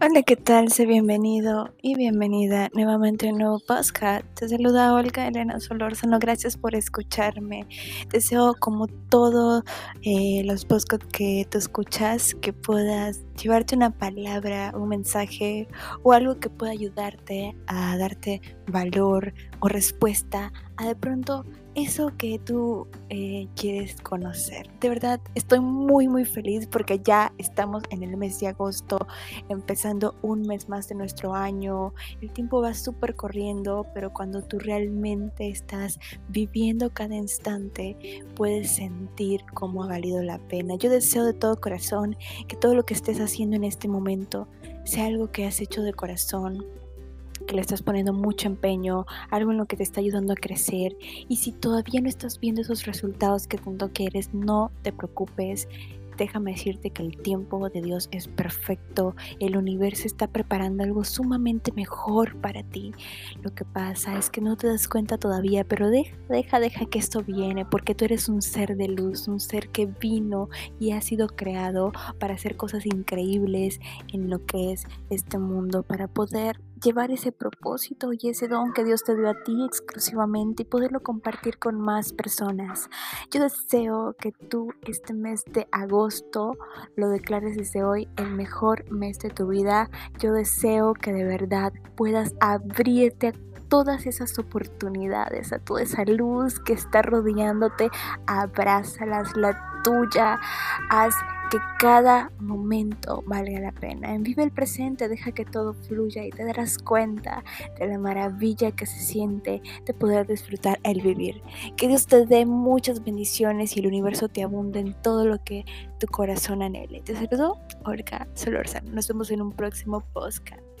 Hola, ¿qué tal? Sé bienvenido y bienvenida nuevamente a un nuevo podcast. Te saluda Olga Elena Solórzano. Gracias por escucharme. Deseo, como todos eh, los podcasts que tú escuchas, que puedas llevarte una palabra, un mensaje o algo que pueda ayudarte a darte valor o respuesta a de pronto eso que tú eh, quieres conocer. De verdad, estoy muy, muy feliz porque ya estamos en el mes de agosto, empezando un mes más de nuestro año. El tiempo va súper corriendo, pero cuando tú realmente estás viviendo cada instante, puedes sentir cómo ha valido la pena. Yo deseo de todo corazón que todo lo que estés haciendo en este momento sea algo que has hecho de corazón, que le estás poniendo mucho empeño, algo en lo que te está ayudando a crecer. Y si todavía no estás viendo esos resultados que tanto quieres, no te preocupes déjame decirte que el tiempo de Dios es perfecto, el universo está preparando algo sumamente mejor para ti. Lo que pasa es que no te das cuenta todavía, pero deja, deja, deja que esto viene, porque tú eres un ser de luz, un ser que vino y ha sido creado para hacer cosas increíbles en lo que es este mundo, para poder llevar ese propósito y ese don que Dios te dio a ti exclusivamente y poderlo compartir con más personas. Yo deseo que tú este mes de agosto lo declares desde hoy el mejor mes de tu vida. Yo deseo que de verdad puedas abrirte a todas esas oportunidades, a toda esa luz que está rodeándote, abrázalas, la tuya, haz que cada momento valga la pena. En vive el presente, deja que todo fluya y te darás cuenta de la maravilla que se siente de poder disfrutar el vivir. Que Dios te dé muchas bendiciones y el universo te abunde en todo lo que tu corazón anhele. Te saludo, Olga Solorzano. Nos vemos en un próximo podcast.